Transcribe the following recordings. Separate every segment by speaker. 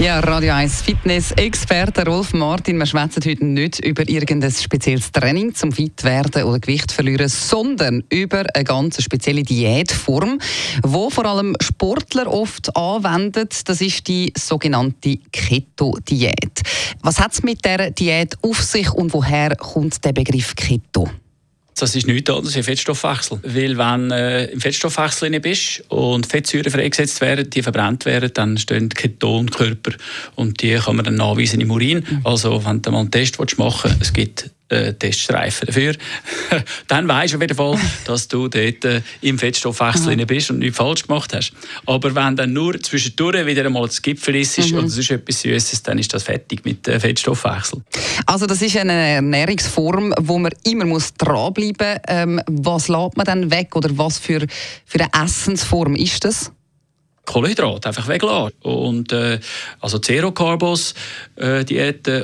Speaker 1: Ja, Radio 1 Fitness-Experte Rolf Martin. Wir schwätzen heute nicht über irgendein spezielles Training zum fit werden oder Gewicht verlieren, sondern über eine ganz spezielle Diätform, wo vor allem Sportler oft anwenden. Das ist die sogenannte Keto-Diät. Was hat es mit der Diät auf sich und woher kommt der Begriff Keto?
Speaker 2: Das ist nichts anderes als ein Fettstoffwechsel. Weil wenn du äh, im Fettstoffwechsel bist und Fettsäuren freigesetzt werden, die verbrannt werden, dann stehen Ketonkörper und die kann man dann nachweisen im Urin. Mhm. Also wenn du mal einen Test machen willst, es gibt äh, Teststreifen dafür. dann weißt du auf jeden Fall, dass du dort äh, im Fettstoffwechsel mhm. bist und nichts falsch gemacht hast. Aber wenn dann nur zwischendurch wieder einmal das Gipfel ist mhm. oder sonst etwas Süßes, dann ist das fertig mit äh, Fettstoffwechsel.
Speaker 1: Also das ist eine Ernährungsform, wo man immer muss dranbleiben muss. Ähm, was lädt man dann weg oder was für, für eine Essensform ist das?
Speaker 2: Kohlenhydrate einfach weglassen. Und, äh, also Zero-Carbos äh,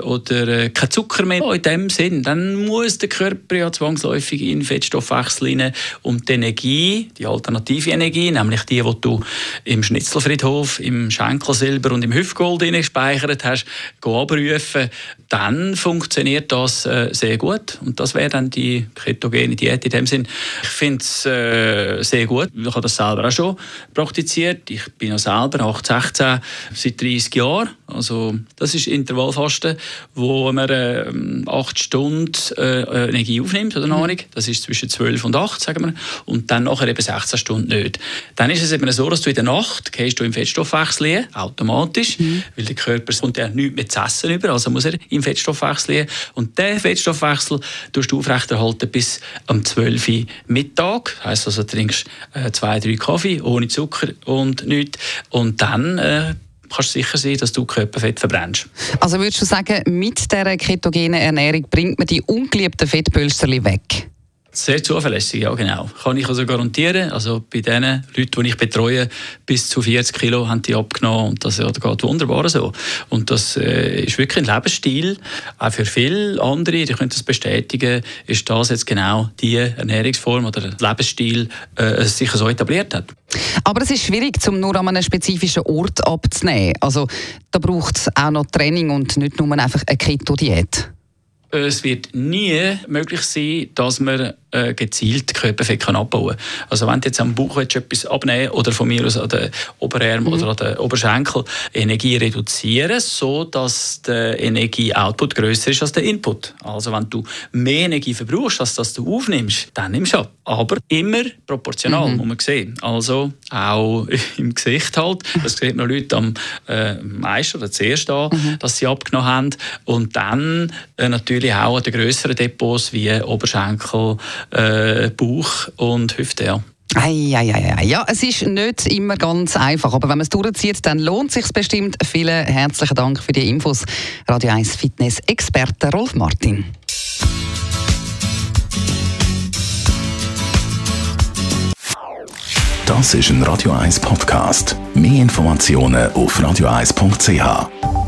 Speaker 2: oder äh, kein Zucker mehr in dem Sinn, dann muss der Körper ja zwangsläufig in Fettstoffwechsel rein, um die Energie, die alternative Energie, nämlich die, die du im Schnitzelfriedhof, im Schenkelsilber und im Hüftgold gespeichert hast, abrufen, dann funktioniert das äh, sehr gut. Und das wäre dann die ketogene Diät in dem Sinn. Ich finde es äh, sehr gut. Ich habe das selber auch schon praktiziert. Ich bin ja selber 18, seit 30 Jahren. Also das ist Intervallfasten, wo man äh, 8 Stunden äh, Energie aufnimmt oder Nahrung. Das ist zwischen 12 und 8, sagen wir. Und dann nachher eben 16 Stunden nicht. Dann ist es eben so, dass du in der Nacht gehst du im Fettstoffwechsel automatisch, mhm. weil der Körper kommt ja nichts mehr zu essen über, also muss er im Fettstoffwechsel Und diesen Fettstoffwechsel tust du aufrechterhalten bis am 12 Uhr Mittag. Das heisst also, du trinkst äh, zwei, drei Kaffee ohne Zucker und nichts nichts. Und dann äh, kannst du sicher sein, dass du Körperfett verbrennst.
Speaker 1: Also würdest du sagen, mit dieser ketogenen Ernährung bringt man die ungeliebten Fettpölsterchen weg?
Speaker 2: Sehr zuverlässig, ja genau. Kann ich also garantieren. Also bei den Leuten, die ich betreue, bis zu 40 Kilo haben die abgenommen und das ja, geht wunderbar so. Und das äh, ist wirklich ein Lebensstil. Auch für viele andere, die können das bestätigen, ist das jetzt genau die Ernährungsform oder Lebensstil äh, sich so etabliert hat.
Speaker 1: Aber es ist schwierig, um nur an einem spezifischen Ort abzunehmen. Also da braucht es auch noch Training und nicht nur einfach eine Keto-Diät.
Speaker 2: Es wird nie möglich sein, dass man äh, gezielt Körperfett kann abbauen kann. Also wenn du jetzt am Bauch etwas abnehmen oder von mir aus an den Oberarm mhm. oder an den Oberschenkel Energie reduzieren, so dass der Energieoutput größer ist als der Input. Also wenn du mehr Energie verbrauchst, als dass du aufnimmst, dann nimmst du ab. Aber immer proportional, mhm. muss man sehen. Also auch im Gesicht halt. Das sieht man Leute am äh, meisten oder zuerst an, mhm. dass sie abgenommen haben. Und dann äh, natürlich auch an den grösseren Depots wie Oberschenkel, äh, Bauch und Hüfte. Ja.
Speaker 1: Ei, ei, ei, Ja, es ist nicht immer ganz einfach, aber wenn man es durchzieht, dann lohnt es sich bestimmt. Vielen herzlichen Dank für die Infos. Radio 1 Fitness-Experte Rolf Martin.
Speaker 3: Das ist ein Radio 1 Podcast. Mehr Informationen auf radio1.ch.